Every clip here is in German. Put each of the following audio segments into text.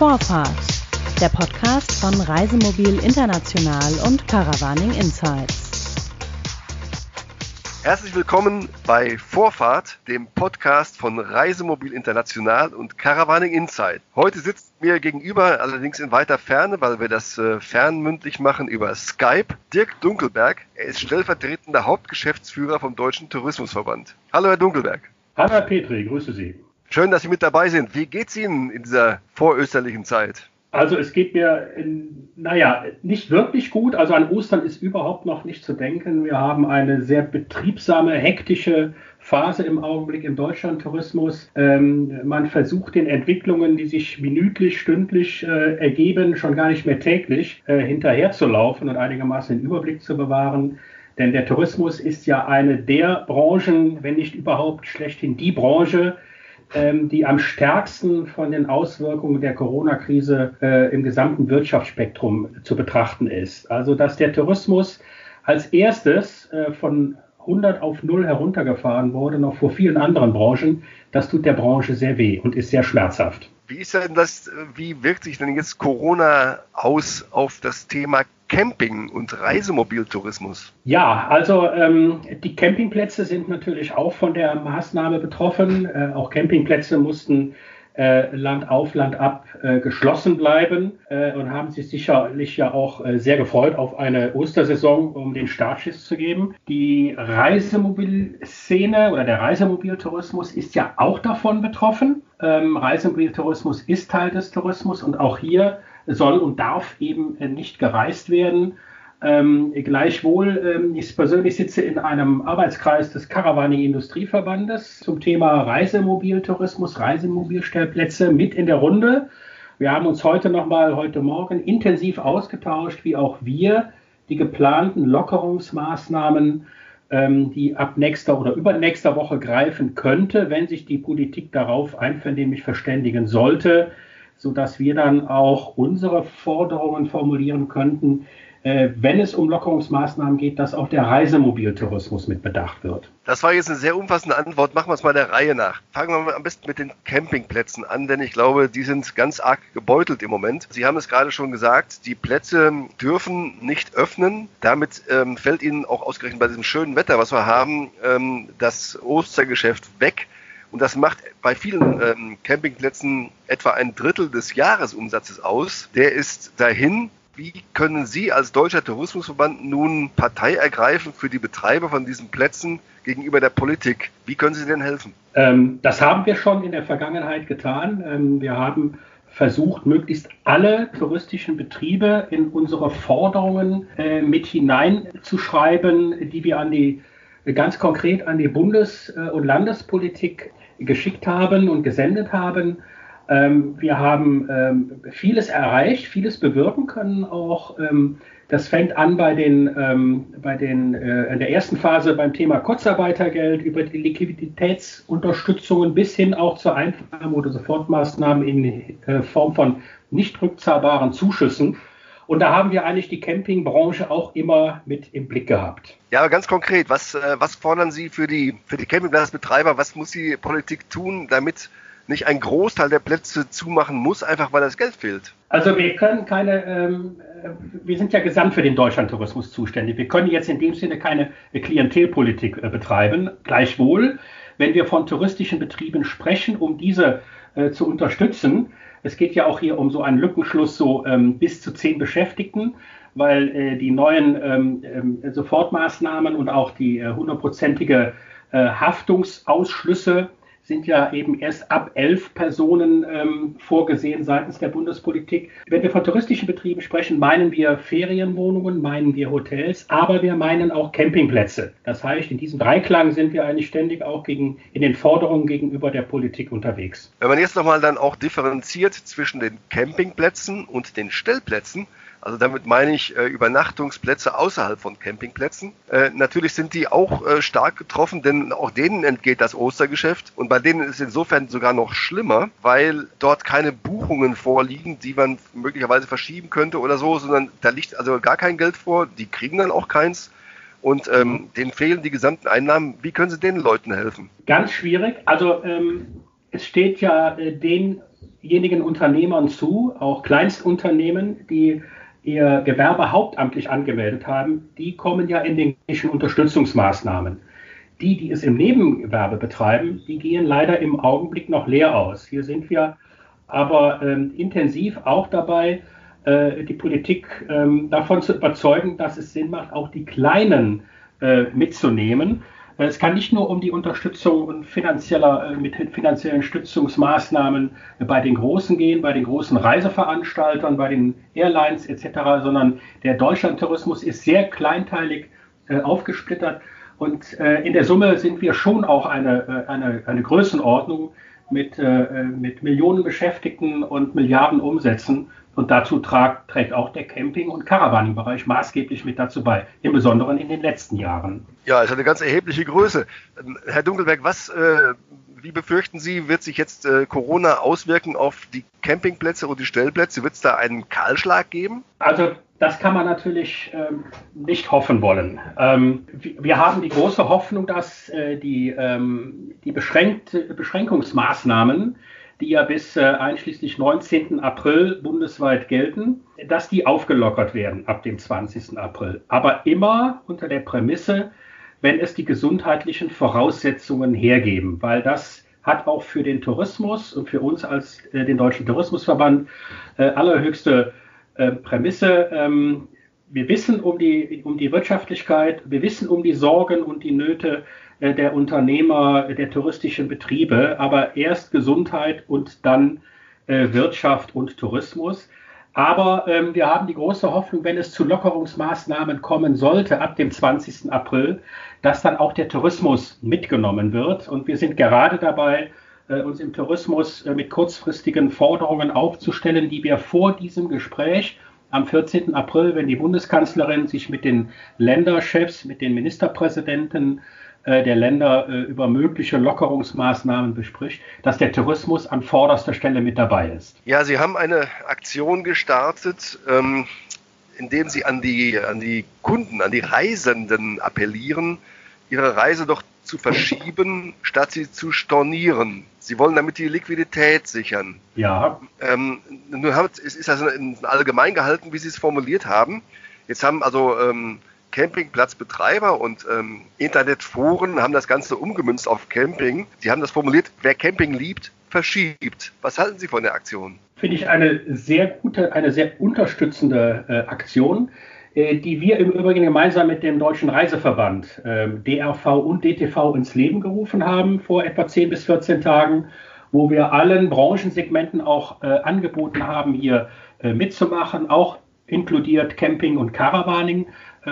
Vorfahrt, der Podcast von Reisemobil International und Caravaning Insights. Herzlich willkommen bei Vorfahrt, dem Podcast von Reisemobil International und Caravaning Insight. Heute sitzt mir gegenüber, allerdings in weiter Ferne, weil wir das äh, fernmündlich machen über Skype, Dirk Dunkelberg. Er ist stellvertretender Hauptgeschäftsführer vom Deutschen Tourismusverband. Hallo, Herr Dunkelberg. Hallo, Herr Petri, grüße Sie. Schön, dass Sie mit dabei sind. Wie geht's Ihnen in dieser vorösterlichen Zeit? Also es geht mir, naja, nicht wirklich gut. Also an Ostern ist überhaupt noch nicht zu denken. Wir haben eine sehr betriebsame, hektische Phase im Augenblick im Deutschlandtourismus. Ähm, man versucht den Entwicklungen, die sich minütlich, stündlich äh, ergeben, schon gar nicht mehr täglich äh, hinterherzulaufen und einigermaßen den Überblick zu bewahren. Denn der Tourismus ist ja eine der Branchen, wenn nicht überhaupt schlechthin die Branche, ähm, die am stärksten von den Auswirkungen der Corona-Krise äh, im gesamten Wirtschaftsspektrum zu betrachten ist. Also dass der Tourismus als erstes äh, von 100 auf 0 heruntergefahren wurde, noch vor vielen anderen Branchen, das tut der Branche sehr weh und ist sehr schmerzhaft. Wie ist denn das, wie wirkt sich denn jetzt Corona aus auf das Thema Camping und Reisemobiltourismus? Ja, also ähm, die Campingplätze sind natürlich auch von der Maßnahme betroffen. Äh, auch Campingplätze mussten äh, Land auf, Land ab äh, geschlossen bleiben äh, und haben sich sicherlich ja auch äh, sehr gefreut auf eine Ostersaison, um den Startschiss zu geben. Die Reisemobilszene oder der Reisemobiltourismus ist ja auch davon betroffen. Ähm, Reisemobiltourismus ist Teil des Tourismus und auch hier soll und darf eben äh, nicht gereist werden. Ähm, gleichwohl, ähm, ich persönlich sitze in einem Arbeitskreis des Caravaning Industrieverbandes zum Thema Reisemobiltourismus, Reisemobilstellplätze mit in der Runde. Wir haben uns heute nochmal, heute Morgen intensiv ausgetauscht, wie auch wir die geplanten Lockerungsmaßnahmen, ähm, die ab nächster oder übernächster Woche greifen könnte, wenn sich die Politik darauf einvernehmlich verständigen sollte, sodass wir dann auch unsere Forderungen formulieren könnten, äh, wenn es um Lockerungsmaßnahmen geht, dass auch der Reisemobiltourismus mit bedacht wird. Das war jetzt eine sehr umfassende Antwort. Machen wir es mal der Reihe nach. Fangen wir am besten mit den Campingplätzen an, denn ich glaube, die sind ganz arg gebeutelt im Moment. Sie haben es gerade schon gesagt, die Plätze dürfen nicht öffnen. Damit ähm, fällt Ihnen auch ausgerechnet bei diesem schönen Wetter, was wir haben, ähm, das Ostergeschäft weg. Und das macht bei vielen ähm, Campingplätzen etwa ein Drittel des Jahresumsatzes aus. Der ist dahin. Wie können Sie als Deutscher Tourismusverband nun Partei ergreifen für die Betreiber von diesen Plätzen gegenüber der Politik? Wie können Sie denn helfen? Ähm, das haben wir schon in der Vergangenheit getan. Ähm, wir haben versucht, möglichst alle touristischen Betriebe in unsere Forderungen äh, mit hineinzuschreiben, die wir an die ganz konkret an die Bundes- und Landespolitik geschickt haben und gesendet haben. Ähm, wir haben ähm, vieles erreicht, vieles bewirken können auch. Ähm, das fängt an bei den, ähm, bei den äh, in der ersten Phase beim Thema Kurzarbeitergeld über die Liquiditätsunterstützungen bis hin auch zur Einnahme oder Sofortmaßnahmen in äh, Form von nicht rückzahlbaren Zuschüssen. Und da haben wir eigentlich die Campingbranche auch immer mit im Blick gehabt. Ja, aber ganz konkret, was, äh, was fordern Sie für die, für die Campingplatzbetreiber? Was muss die Politik tun, damit nicht ein Großteil der Plätze zumachen muss, einfach weil das Geld fehlt? Also wir können keine, ähm, äh, wir sind ja gesamt für den Deutschlandtourismus zuständig. Wir können jetzt in dem Sinne keine Klientelpolitik äh, betreiben. Gleichwohl, wenn wir von touristischen Betrieben sprechen, um diese äh, zu unterstützen, es geht ja auch hier um so einen Lückenschluss, so ähm, bis zu zehn Beschäftigten, weil äh, die neuen ähm, äh, Sofortmaßnahmen und auch die äh, hundertprozentige äh, Haftungsausschlüsse sind ja eben erst ab elf Personen ähm, vorgesehen seitens der Bundespolitik. Wenn wir von touristischen Betrieben sprechen, meinen wir Ferienwohnungen, meinen wir Hotels, aber wir meinen auch Campingplätze. Das heißt, in diesem Dreiklang sind wir eigentlich ständig auch gegen, in den Forderungen gegenüber der Politik unterwegs. Wenn man jetzt nochmal dann auch differenziert zwischen den Campingplätzen und den Stellplätzen, also damit meine ich äh, Übernachtungsplätze außerhalb von Campingplätzen. Äh, natürlich sind die auch äh, stark getroffen, denn auch denen entgeht das Ostergeschäft. Und bei denen ist es insofern sogar noch schlimmer, weil dort keine Buchungen vorliegen, die man möglicherweise verschieben könnte oder so, sondern da liegt also gar kein Geld vor. Die kriegen dann auch keins. Und ähm, denen fehlen die gesamten Einnahmen. Wie können Sie den Leuten helfen? Ganz schwierig. Also ähm, es steht ja äh, den diejenigen Unternehmern zu, auch Kleinstunternehmen, die ihr Gewerbe hauptamtlich angemeldet haben, die kommen ja in den Unterstützungsmaßnahmen. Die, die es im Nebengewerbe betreiben, die gehen leider im Augenblick noch leer aus. Hier sind wir aber ähm, intensiv auch dabei, äh, die Politik ähm, davon zu überzeugen, dass es Sinn macht, auch die Kleinen äh, mitzunehmen. Es kann nicht nur um die Unterstützung und finanzieller, äh, mit finanziellen Stützungsmaßnahmen bei den Großen gehen, bei den großen Reiseveranstaltern, bei den Airlines etc., sondern der Deutschlandtourismus ist sehr kleinteilig äh, aufgesplittert und äh, in der Summe sind wir schon auch eine, eine, eine Größenordnung mit, mit Millionen Beschäftigten und Milliarden Umsätzen. Und dazu tragt, trägt auch der Camping- und Caravaning-Bereich maßgeblich mit dazu bei, im Besonderen in den letzten Jahren. Ja, ist eine ganz erhebliche Größe. Herr Dunkelberg, was, äh, wie befürchten Sie, wird sich jetzt äh, Corona auswirken auf die Campingplätze und die Stellplätze? Wird es da einen Kahlschlag geben? Also das kann man natürlich ähm, nicht hoffen wollen. Ähm, wir haben die große Hoffnung, dass äh, die, ähm, die beschränkte Beschränkungsmaßnahmen die ja bis äh, einschließlich 19. April bundesweit gelten, dass die aufgelockert werden ab dem 20. April. Aber immer unter der Prämisse, wenn es die gesundheitlichen Voraussetzungen hergeben, weil das hat auch für den Tourismus und für uns als äh, den Deutschen Tourismusverband äh, allerhöchste äh, Prämisse. Ähm, wir wissen um die, um die Wirtschaftlichkeit, wir wissen um die Sorgen und die Nöte der Unternehmer der touristischen Betriebe, aber erst Gesundheit und dann äh, Wirtschaft und Tourismus. Aber ähm, wir haben die große Hoffnung, wenn es zu Lockerungsmaßnahmen kommen sollte ab dem 20. April, dass dann auch der Tourismus mitgenommen wird. Und wir sind gerade dabei, äh, uns im Tourismus äh, mit kurzfristigen Forderungen aufzustellen, die wir vor diesem Gespräch am 14. April, wenn die Bundeskanzlerin sich mit den Länderchefs, mit den Ministerpräsidenten äh, der Länder äh, über mögliche Lockerungsmaßnahmen bespricht, dass der Tourismus an vorderster Stelle mit dabei ist. Ja, Sie haben eine Aktion gestartet, ähm, indem Sie an die, an die Kunden, an die Reisenden appellieren, ihre Reise doch zu verschieben, statt sie zu stornieren. Sie wollen damit die Liquidität sichern. Ja. Ähm, nun haben, es ist also allgemein gehalten, wie Sie es formuliert haben. Jetzt haben also ähm, Campingplatzbetreiber und ähm, Internetforen haben das Ganze umgemünzt auf Camping. Sie haben das formuliert, wer Camping liebt, verschiebt. Was halten Sie von der Aktion? Finde ich eine sehr gute, eine sehr unterstützende äh, Aktion, äh, die wir im Übrigen gemeinsam mit dem Deutschen Reiseverband, äh, DRV und DTV ins Leben gerufen haben vor etwa 10 bis 14 Tagen, wo wir allen Branchensegmenten auch äh, angeboten haben, hier äh, mitzumachen, auch inkludiert Camping und Caravaning.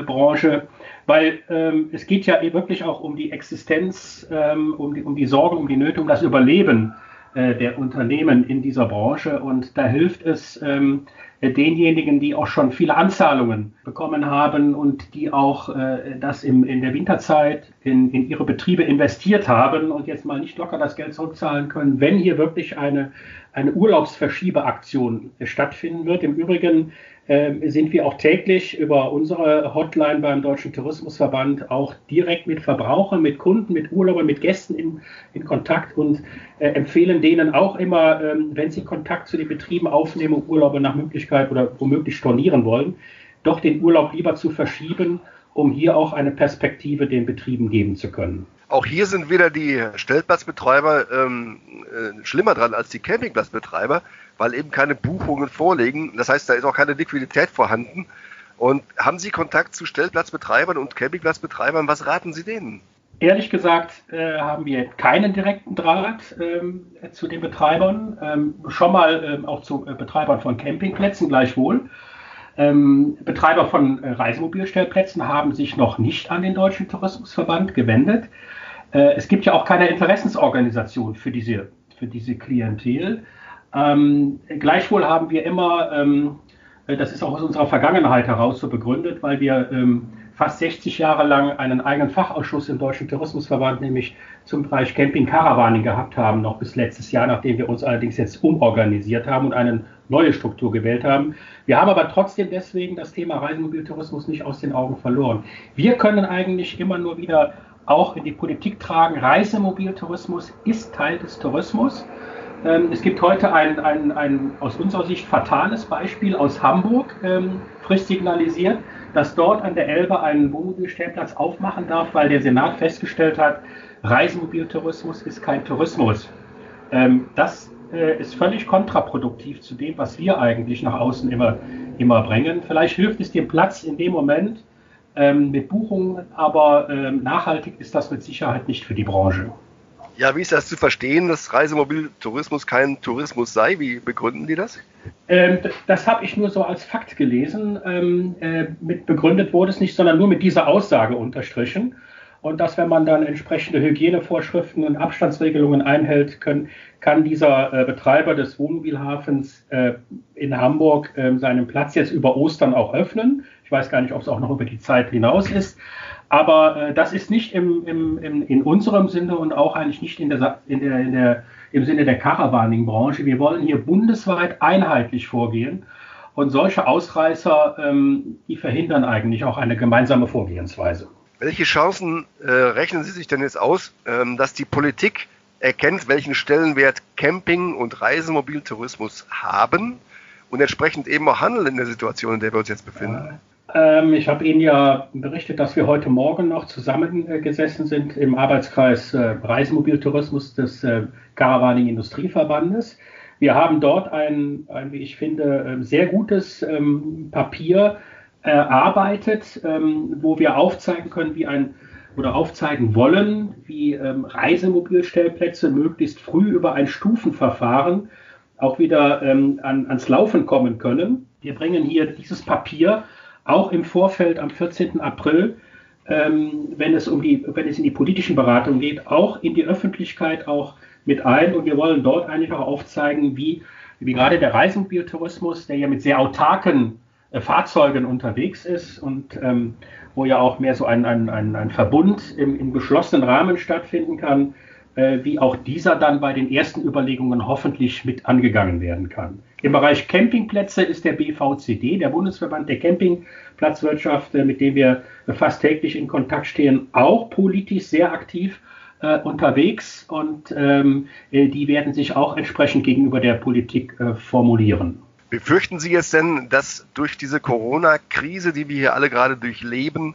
Branche, weil ähm, es geht ja wirklich auch um die Existenz, ähm, um, die, um die Sorgen, um die Nöte, um das Überleben äh, der Unternehmen in dieser Branche. Und da hilft es ähm, denjenigen, die auch schon viele Anzahlungen bekommen haben und die auch äh, das im, in der Winterzeit in, in ihre Betriebe investiert haben und jetzt mal nicht locker das Geld zurückzahlen können, wenn hier wirklich eine, eine Urlaubsverschiebeaktion stattfinden wird. Im Übrigen sind wir auch täglich über unsere Hotline beim Deutschen Tourismusverband auch direkt mit Verbrauchern, mit Kunden, mit Urlaubern, mit Gästen in, in Kontakt und äh, empfehlen denen auch immer, ähm, wenn sie Kontakt zu den Betrieben aufnehmen, Urlauber nach Möglichkeit oder womöglich stornieren wollen, doch den Urlaub lieber zu verschieben, um hier auch eine Perspektive den Betrieben geben zu können. Auch hier sind wieder die Stellplatzbetreiber ähm, äh, schlimmer dran als die Campingplatzbetreiber weil eben keine Buchungen vorliegen. Das heißt, da ist auch keine Liquidität vorhanden. Und haben Sie Kontakt zu Stellplatzbetreibern und Campingplatzbetreibern? Was raten Sie denen? Ehrlich gesagt äh, haben wir keinen direkten Draht ähm, zu den Betreibern, ähm, schon mal ähm, auch zu äh, Betreibern von Campingplätzen gleichwohl. Ähm, Betreiber von äh, Reisemobilstellplätzen haben sich noch nicht an den Deutschen Tourismusverband gewendet. Äh, es gibt ja auch keine Interessensorganisation für diese, für diese Klientel. Ähm, gleichwohl haben wir immer, ähm, äh, das ist auch aus unserer Vergangenheit heraus so begründet, weil wir ähm, fast 60 Jahre lang einen eigenen Fachausschuss im Deutschen Tourismusverband, nämlich zum Bereich Camping Caravaning gehabt haben, noch bis letztes Jahr, nachdem wir uns allerdings jetzt umorganisiert haben und eine neue Struktur gewählt haben. Wir haben aber trotzdem deswegen das Thema Reisemobiltourismus nicht aus den Augen verloren. Wir können eigentlich immer nur wieder auch in die Politik tragen, Reisemobiltourismus ist Teil des Tourismus. Ähm, es gibt heute ein, ein, ein aus unserer Sicht fatales Beispiel aus Hamburg, ähm, frisch signalisiert, dass dort an der Elbe ein Wohnmobilstellplatz aufmachen darf, weil der Senat festgestellt hat, Reisemobiltourismus ist kein Tourismus. Ähm, das äh, ist völlig kontraproduktiv zu dem, was wir eigentlich nach außen immer, immer bringen. Vielleicht hilft es dem Platz in dem Moment ähm, mit Buchungen, aber ähm, nachhaltig ist das mit Sicherheit nicht für die Branche. Ja, wie ist das zu verstehen, dass Reisemobiltourismus kein Tourismus sei? Wie begründen die das? Ähm, das habe ich nur so als Fakt gelesen. Ähm, äh, mit begründet wurde es nicht, sondern nur mit dieser Aussage unterstrichen. Und dass, wenn man dann entsprechende Hygienevorschriften und Abstandsregelungen einhält, können, kann dieser äh, Betreiber des Wohnmobilhafens äh, in Hamburg ähm, seinen Platz jetzt über Ostern auch öffnen. Ich weiß gar nicht, ob es auch noch über die Zeit hinaus ist. Aber äh, das ist nicht im, im, im, in unserem Sinne und auch eigentlich nicht in der, in der, in der, im Sinne der Caravaning-Branche. Wir wollen hier bundesweit einheitlich vorgehen. Und solche Ausreißer, ähm, die verhindern eigentlich auch eine gemeinsame Vorgehensweise. Welche Chancen äh, rechnen Sie sich denn jetzt aus, ähm, dass die Politik erkennt, welchen Stellenwert Camping und Reisemobiltourismus haben und entsprechend eben auch handeln in der Situation, in der wir uns jetzt befinden? Ähm, ich habe Ihnen ja berichtet, dass wir heute Morgen noch zusammengesessen sind im Arbeitskreis äh, Reisemobiltourismus des äh, Caravaning Industrieverbandes. Wir haben dort ein, ein wie ich finde, äh, sehr gutes ähm, Papier erarbeitet, ähm, wo wir aufzeigen können, wie ein oder aufzeigen wollen, wie ähm, Reisemobilstellplätze möglichst früh über ein Stufenverfahren auch wieder ähm, an, ans Laufen kommen können. Wir bringen hier dieses Papier auch im Vorfeld am 14. April, ähm, wenn, es um die, wenn es in die politischen Beratungen geht, auch in die Öffentlichkeit auch mit ein. Und wir wollen dort eigentlich auch aufzeigen, wie, wie gerade der Reisemobiltourismus, der ja mit sehr autarken äh, Fahrzeugen unterwegs ist und ähm, wo ja auch mehr so ein, ein, ein, ein Verbund im, im geschlossenen Rahmen stattfinden kann, wie auch dieser dann bei den ersten Überlegungen hoffentlich mit angegangen werden kann. Im Bereich Campingplätze ist der BVCD, der Bundesverband der Campingplatzwirtschaft, äh, mit dem wir fast täglich in Kontakt stehen, auch politisch sehr aktiv äh, unterwegs und ähm, äh, die werden sich auch entsprechend gegenüber der Politik äh, formulieren. Befürchten Sie jetzt denn, dass durch diese Corona-Krise, die wir hier alle gerade durchleben,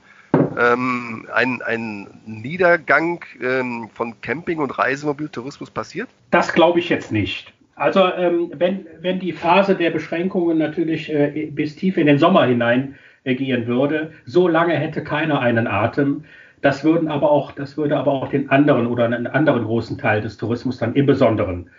ähm, ein, ein Niedergang ähm, von Camping- und Reisemobiltourismus passiert? Das glaube ich jetzt nicht. Also ähm, wenn, wenn die Phase der Beschränkungen natürlich äh, bis tief in den Sommer hinein äh, gehen würde, so lange hätte keiner einen Atem. Das würden aber auch, das würde aber auch den anderen oder einen anderen großen Teil des Tourismus dann im Besonderen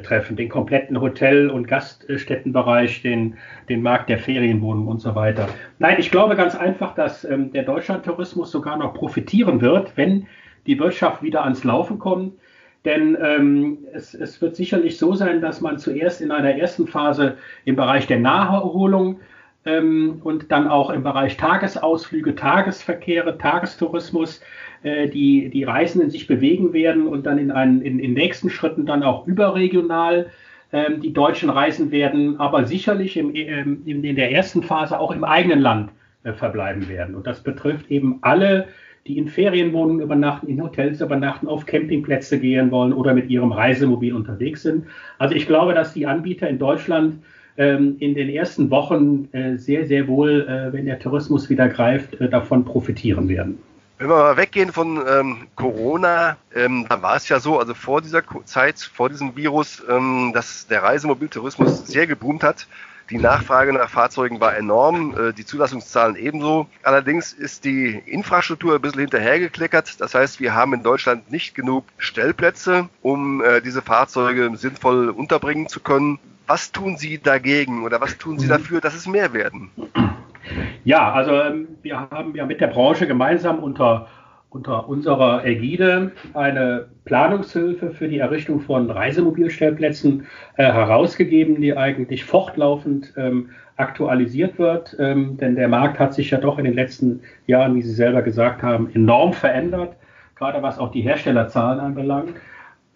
treffen, den kompletten Hotel- und Gaststättenbereich, den, den Markt der Ferienwohnungen und so weiter. Nein, ich glaube ganz einfach, dass ähm, der Deutschlandtourismus sogar noch profitieren wird, wenn die Wirtschaft wieder ans Laufen kommt denn ähm, es, es, wird sicherlich so sein, dass man zuerst in einer ersten Phase im Bereich der Naherholung ähm, und dann auch im Bereich Tagesausflüge, Tagesverkehre, Tagestourismus äh, die, die Reisenden sich bewegen werden und dann in, einen, in, in nächsten Schritten dann auch überregional ähm, die Deutschen reisen werden, aber sicherlich im, ähm, in, der ersten Phase auch im eigenen Land äh, verbleiben werden. Und das betrifft eben alle die in Ferienwohnungen übernachten, in Hotels übernachten, auf Campingplätze gehen wollen oder mit ihrem Reisemobil unterwegs sind. Also ich glaube, dass die Anbieter in Deutschland ähm, in den ersten Wochen äh, sehr, sehr wohl, äh, wenn der Tourismus wieder greift, davon profitieren werden. Wenn wir mal weggehen von ähm, Corona, ähm, da war es ja so, also vor dieser Zeit, vor diesem Virus, ähm, dass der Reisemobiltourismus sehr geboomt hat. Die Nachfrage nach Fahrzeugen war enorm, äh, die Zulassungszahlen ebenso. Allerdings ist die Infrastruktur ein bisschen hinterhergekleckert. Das heißt, wir haben in Deutschland nicht genug Stellplätze, um äh, diese Fahrzeuge sinnvoll unterbringen zu können. Was tun Sie dagegen oder was tun Sie dafür, dass es mehr werden? Ja, also ähm, wir haben ja mit der Branche gemeinsam unter unter unserer Ägide eine Planungshilfe für die Errichtung von Reisemobilstellplätzen äh, herausgegeben, die eigentlich fortlaufend ähm, aktualisiert wird. Ähm, denn der Markt hat sich ja doch in den letzten Jahren, wie Sie selber gesagt haben, enorm verändert, gerade was auch die Herstellerzahlen anbelangt.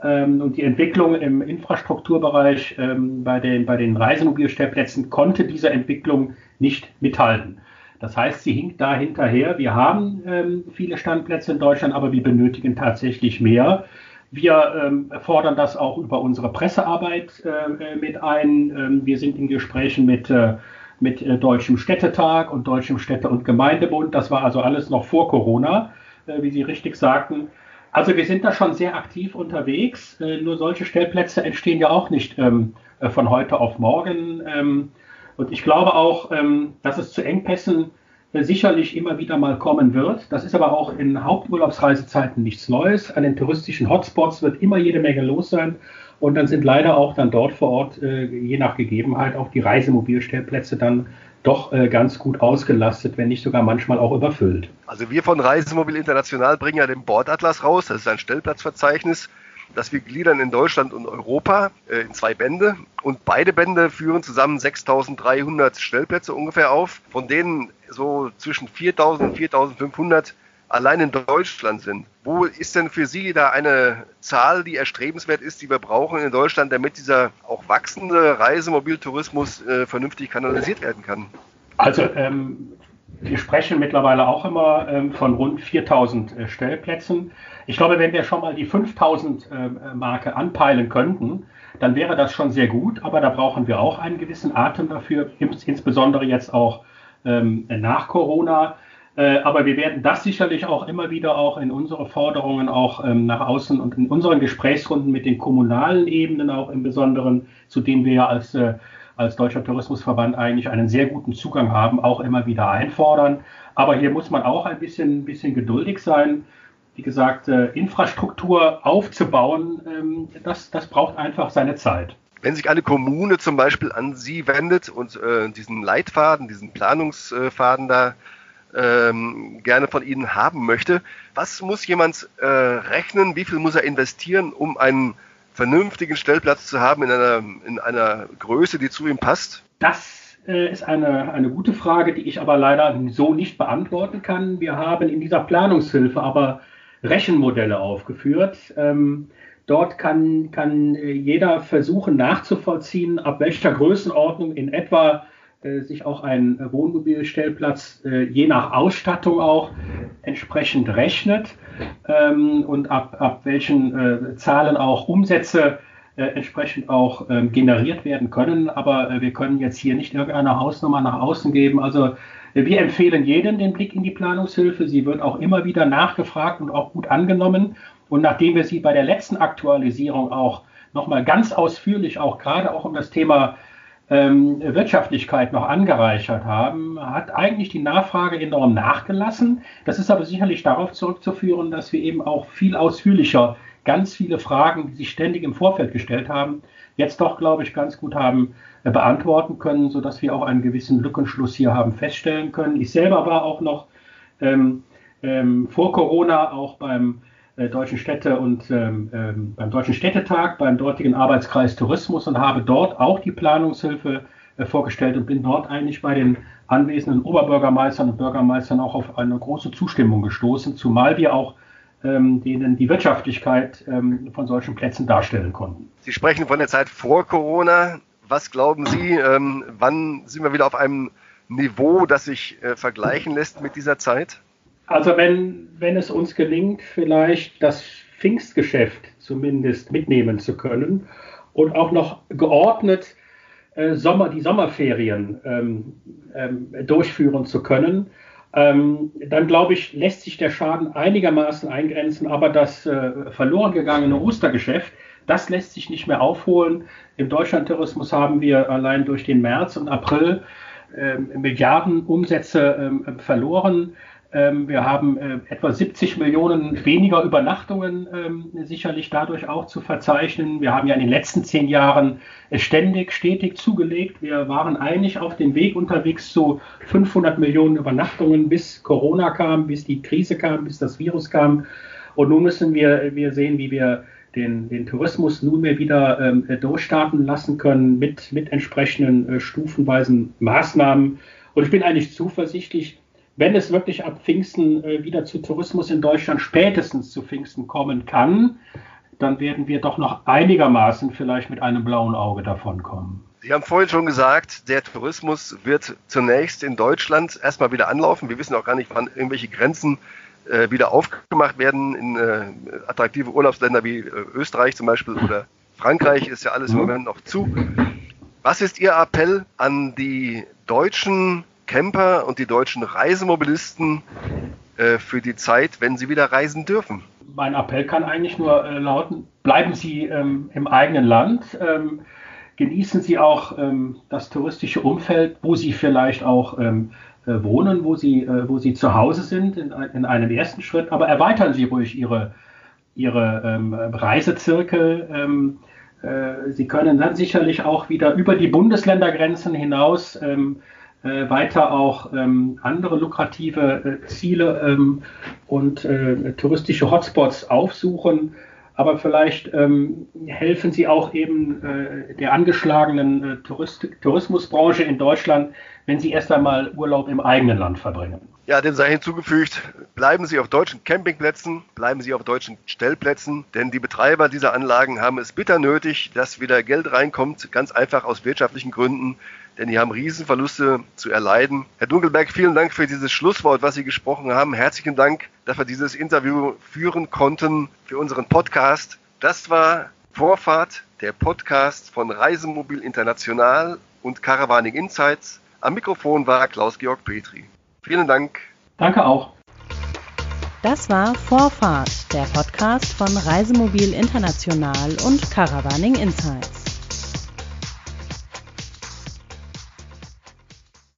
Ähm, und die Entwicklung im Infrastrukturbereich ähm, bei, den, bei den Reisemobilstellplätzen konnte dieser Entwicklung nicht mithalten. Das heißt, sie hinkt da hinterher. Wir haben ähm, viele Standplätze in Deutschland, aber wir benötigen tatsächlich mehr. Wir ähm, fordern das auch über unsere Pressearbeit äh, mit ein. Ähm, wir sind in Gesprächen mit, äh, mit äh, Deutschem Städtetag und Deutschem Städte- und Gemeindebund. Das war also alles noch vor Corona, äh, wie Sie richtig sagten. Also wir sind da schon sehr aktiv unterwegs. Äh, nur solche Stellplätze entstehen ja auch nicht ähm, äh, von heute auf morgen. Ähm, und ich glaube auch, ähm, dass es zu Engpässen sicherlich immer wieder mal kommen wird. Das ist aber auch in Haupturlaubsreisezeiten nichts Neues. An den touristischen Hotspots wird immer jede Menge los sein. Und dann sind leider auch dann dort vor Ort, äh, je nach Gegebenheit, auch die Reisemobilstellplätze dann doch äh, ganz gut ausgelastet, wenn nicht sogar manchmal auch überfüllt. Also wir von Reisemobil International bringen ja den Bordatlas raus. Das ist ein Stellplatzverzeichnis das wir gliedern in Deutschland und Europa äh, in zwei Bände. Und beide Bände führen zusammen 6300 Stellplätze ungefähr auf, von denen so zwischen 4000 und 4500 allein in Deutschland sind. Wo ist denn für Sie da eine Zahl, die erstrebenswert ist, die wir brauchen in Deutschland, damit dieser auch wachsende Reisemobiltourismus äh, vernünftig kanalisiert werden kann? Also ähm, wir sprechen mittlerweile auch immer ähm, von rund 4000 äh, Stellplätzen. Ich glaube, wenn wir schon mal die 5000 äh, Marke anpeilen könnten, dann wäre das schon sehr gut, aber da brauchen wir auch einen gewissen Atem dafür, insbesondere jetzt auch ähm, nach Corona. Äh, aber wir werden das sicherlich auch immer wieder auch in unsere Forderungen auch ähm, nach außen und in unseren Gesprächsrunden mit den kommunalen Ebenen auch im Besonderen, zu denen wir ja als, äh, als Deutscher Tourismusverband eigentlich einen sehr guten Zugang haben, auch immer wieder einfordern. Aber hier muss man auch ein bisschen, bisschen geduldig sein wie gesagt, äh, Infrastruktur aufzubauen, ähm, das, das braucht einfach seine Zeit. Wenn sich eine Kommune zum Beispiel an Sie wendet und äh, diesen Leitfaden, diesen Planungsfaden da ähm, gerne von Ihnen haben möchte, was muss jemand äh, rechnen, wie viel muss er investieren, um einen vernünftigen Stellplatz zu haben in einer, in einer Größe, die zu ihm passt? Das äh, ist eine, eine gute Frage, die ich aber leider so nicht beantworten kann. Wir haben in dieser Planungshilfe aber Rechenmodelle aufgeführt. Ähm, dort kann, kann jeder versuchen nachzuvollziehen, ab welcher Größenordnung in etwa äh, sich auch ein Wohnmobilstellplatz äh, je nach Ausstattung auch entsprechend rechnet ähm, und ab, ab welchen äh, Zahlen auch Umsätze äh, entsprechend auch ähm, generiert werden können. Aber äh, wir können jetzt hier nicht irgendeine Hausnummer nach außen geben. Also wir empfehlen jedem den Blick in die Planungshilfe. Sie wird auch immer wieder nachgefragt und auch gut angenommen. Und nachdem wir sie bei der letzten Aktualisierung auch nochmal ganz ausführlich, auch gerade auch um das Thema ähm, Wirtschaftlichkeit noch angereichert haben, hat eigentlich die Nachfrage enorm nachgelassen. Das ist aber sicherlich darauf zurückzuführen, dass wir eben auch viel ausführlicher ganz viele Fragen, die sich ständig im Vorfeld gestellt haben, jetzt doch, glaube ich, ganz gut haben äh, beantworten können, sodass wir auch einen gewissen Lückenschluss hier haben feststellen können. Ich selber war auch noch ähm, ähm, vor Corona auch beim Deutschen Städte und ähm, ähm beim Deutschen Städtetag, beim dortigen Arbeitskreis Tourismus und habe dort auch die Planungshilfe äh, vorgestellt und bin dort eigentlich bei den anwesenden Oberbürgermeistern und Bürgermeistern auch auf eine große Zustimmung gestoßen, zumal wir auch ähm, denen die Wirtschaftlichkeit ähm, von solchen Plätzen darstellen konnten. Sie sprechen von der Zeit vor Corona. Was glauben Sie, ähm, wann sind wir wieder auf einem Niveau, das sich äh, vergleichen lässt mit dieser Zeit? Also wenn, wenn es uns gelingt, vielleicht das Pfingstgeschäft zumindest mitnehmen zu können und auch noch geordnet äh, Sommer, die Sommerferien ähm, ähm, durchführen zu können, ähm, dann glaube ich, lässt sich der Schaden einigermaßen eingrenzen, aber das äh, verloren gegangene Ostergeschäft, das lässt sich nicht mehr aufholen. Im Deutschlandtourismus haben wir allein durch den März und April äh, Milliarden Umsätze äh, verloren. Ähm, wir haben äh, etwa 70 Millionen weniger Übernachtungen ähm, sicherlich dadurch auch zu verzeichnen. Wir haben ja in den letzten zehn Jahren ständig, stetig zugelegt. Wir waren eigentlich auf dem Weg unterwegs zu 500 Millionen Übernachtungen, bis Corona kam, bis die Krise kam, bis das Virus kam. Und nun müssen wir, wir sehen, wie wir den, den Tourismus nunmehr wieder ähm, durchstarten lassen können mit, mit entsprechenden äh, stufenweisen Maßnahmen. Und ich bin eigentlich zuversichtlich, wenn es wirklich ab Pfingsten äh, wieder zu Tourismus in Deutschland spätestens zu Pfingsten kommen kann, dann werden wir doch noch einigermaßen vielleicht mit einem blauen Auge davonkommen. Sie haben vorhin schon gesagt, der Tourismus wird zunächst in Deutschland erstmal wieder anlaufen. Wir wissen auch gar nicht, wann irgendwelche Grenzen äh, wieder aufgemacht werden in äh, attraktive Urlaubsländer wie äh, Österreich zum Beispiel oder Frankreich ist ja alles im mhm. Moment noch zu. Was ist Ihr Appell an die deutschen Camper und die deutschen Reisemobilisten äh, für die Zeit, wenn sie wieder reisen dürfen? Mein Appell kann eigentlich nur äh, lauten, bleiben Sie ähm, im eigenen Land. Ähm, genießen Sie auch ähm, das touristische Umfeld, wo Sie vielleicht auch ähm, äh, wohnen, wo Sie, äh, wo Sie zu Hause sind, in, in, einem ersten Schritt. Aber erweitern Sie ruhig Ihre, Ihre ähm, Reisezirkel. Ähm, äh, Sie können dann sicherlich auch wieder über die Bundesländergrenzen hinaus ähm, äh, weiter auch ähm, andere lukrative äh, Ziele und touristische Hotspots aufsuchen. Aber vielleicht ähm, helfen Sie auch eben äh, der angeschlagenen äh, Tourist Tourismusbranche in Deutschland, wenn Sie erst einmal Urlaub im eigenen Land verbringen. Ja, dem sei hinzugefügt, bleiben Sie auf deutschen Campingplätzen, bleiben Sie auf deutschen Stellplätzen, denn die Betreiber dieser Anlagen haben es bitter nötig, dass wieder Geld reinkommt, ganz einfach aus wirtschaftlichen Gründen denn die haben Riesenverluste zu erleiden. Herr Dunkelberg, vielen Dank für dieses Schlusswort, was Sie gesprochen haben. Herzlichen Dank, dass wir dieses Interview führen konnten für unseren Podcast. Das war Vorfahrt, der Podcast von Reisemobil International und Caravaning Insights. Am Mikrofon war Klaus-Georg Petri. Vielen Dank. Danke auch. Das war Vorfahrt, der Podcast von Reisemobil International und Caravaning Insights.